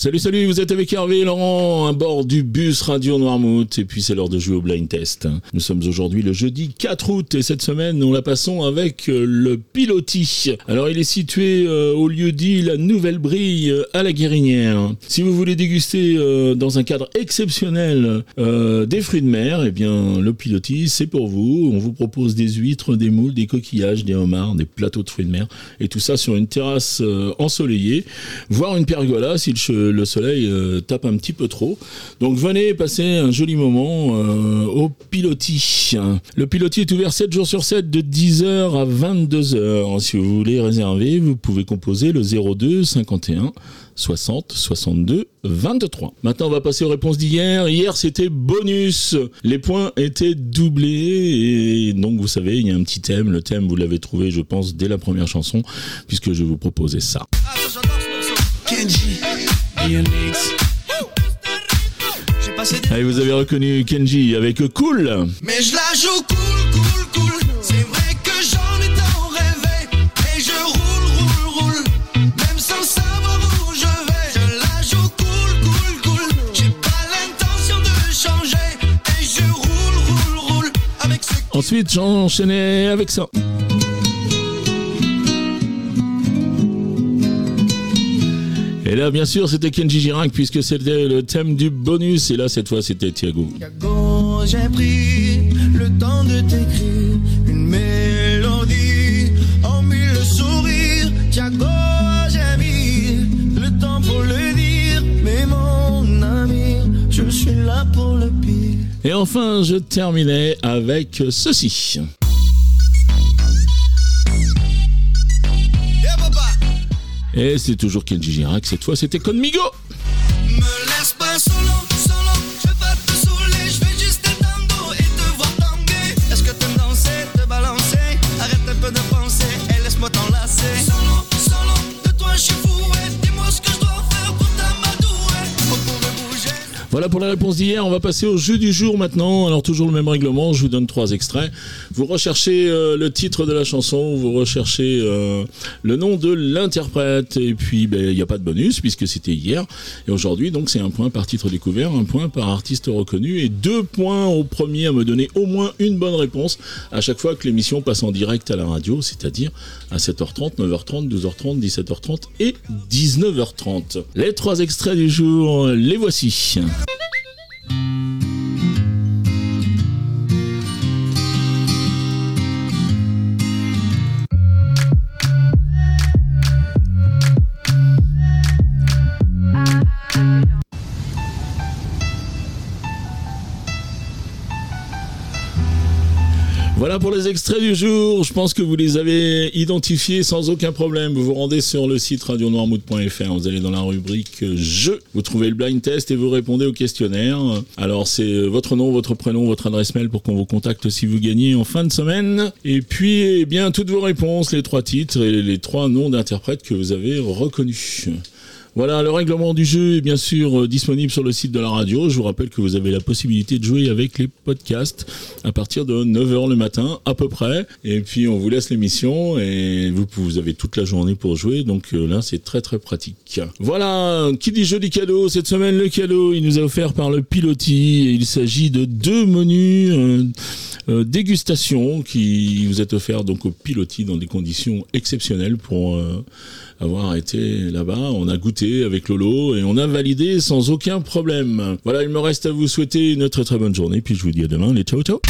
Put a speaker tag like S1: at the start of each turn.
S1: Salut, salut, vous êtes avec Hervé et Laurent à bord du bus Radio Noirmouth et puis c'est l'heure de jouer au blind test. Nous sommes aujourd'hui le jeudi 4 août et cette semaine nous la passons avec euh, le Piloti. Alors il est situé euh, au lieu dit la Nouvelle Brille euh, à la Guérinière. Si vous voulez déguster dans un cadre exceptionnel des fruits de mer, eh bien le Piloti c'est pour vous. On vous propose des huîtres, des moules, des coquillages, des homards, des plateaux de fruits de mer et tout ça sur une terrasse ensoleillée, voire une pergola si le le soleil euh, tape un petit peu trop. Donc venez passer un joli moment euh, au Piloti. Le Piloti est ouvert 7 jours sur 7 de 10h à 22h. Si vous voulez réserver, vous pouvez composer le 02 51 60 62 23. Maintenant, on va passer aux réponses d'hier. Hier, c'était bonus. Les points étaient doublés et donc vous savez, il y a un petit thème. Le thème, vous l'avez trouvé, je pense, dès la première chanson, puisque je vous proposais ça. Allez, vous avez reconnu Kenji avec Cool.
S2: Mais je la joue cool, cool, cool. C'est vrai que j'en ai tant rêvé. Et je roule, roule, roule. Même sans savoir où je vais. Je la joue cool, cool, cool. J'ai pas l'intention de changer. Et je roule, roule, roule. Avec ce
S1: Ensuite, j'enchaînais avec ça. Et là, bien sûr, c'était Kenji Girac puisque c'était le thème du bonus. Et là, cette fois, c'était Thiago.
S2: Thiago, j'ai pris le temps de t'écrire une mélodie en mille sourires. Thiago, j'ai mis le temps pour le dire. Mais mon ami, je suis là pour le pire.
S1: Et enfin, je terminais avec ceci. Et c'est toujours Kenji Girac, cette fois c'était Conmigo
S2: Pour
S1: la réponse d'hier. On va passer au jeu du jour maintenant. Alors toujours le même règlement. Je vous donne trois extraits. Vous recherchez euh, le titre de la chanson, vous recherchez euh, le nom de l'interprète et puis ben, il n'y a pas de bonus puisque c'était hier et aujourd'hui donc c'est un point par titre découvert, un point par artiste reconnu et deux points au premier à me donner au moins une bonne réponse à chaque fois que l'émission passe en direct à la radio, c'est-à-dire à 7h30, 9h30, 12h30, 17h30 et 19h30. Les trois extraits du jour, les voici. Voilà pour les extraits du jour. Je pense que vous les avez identifiés sans aucun problème. Vous vous rendez sur le site radionoirmouth.fr. Vous allez dans la rubrique Jeux. Vous trouvez le blind test et vous répondez au questionnaire. Alors c'est votre nom, votre prénom, votre adresse mail pour qu'on vous contacte si vous gagnez en fin de semaine. Et puis, eh bien, toutes vos réponses, les trois titres et les trois noms d'interprètes que vous avez reconnus. Voilà, le règlement du jeu est bien sûr euh, disponible sur le site de la radio. Je vous rappelle que vous avez la possibilité de jouer avec les podcasts à partir de 9h le matin à peu près. Et puis on vous laisse l'émission et vous, avez toute la journée pour jouer. Donc euh, là, c'est très très pratique. Voilà, qui dit jeu dit cadeau Cette semaine, le cadeau, il nous a offert par le Piloti. Il s'agit de deux menus euh, dégustation qui vous est offert donc au Piloti dans des conditions exceptionnelles pour... avoir été là-bas. On a goûté avec Lolo et on a validé sans aucun problème. Voilà, il me reste à vous souhaiter une très très bonne journée. Puis je vous dis à demain. Les ciao ciao.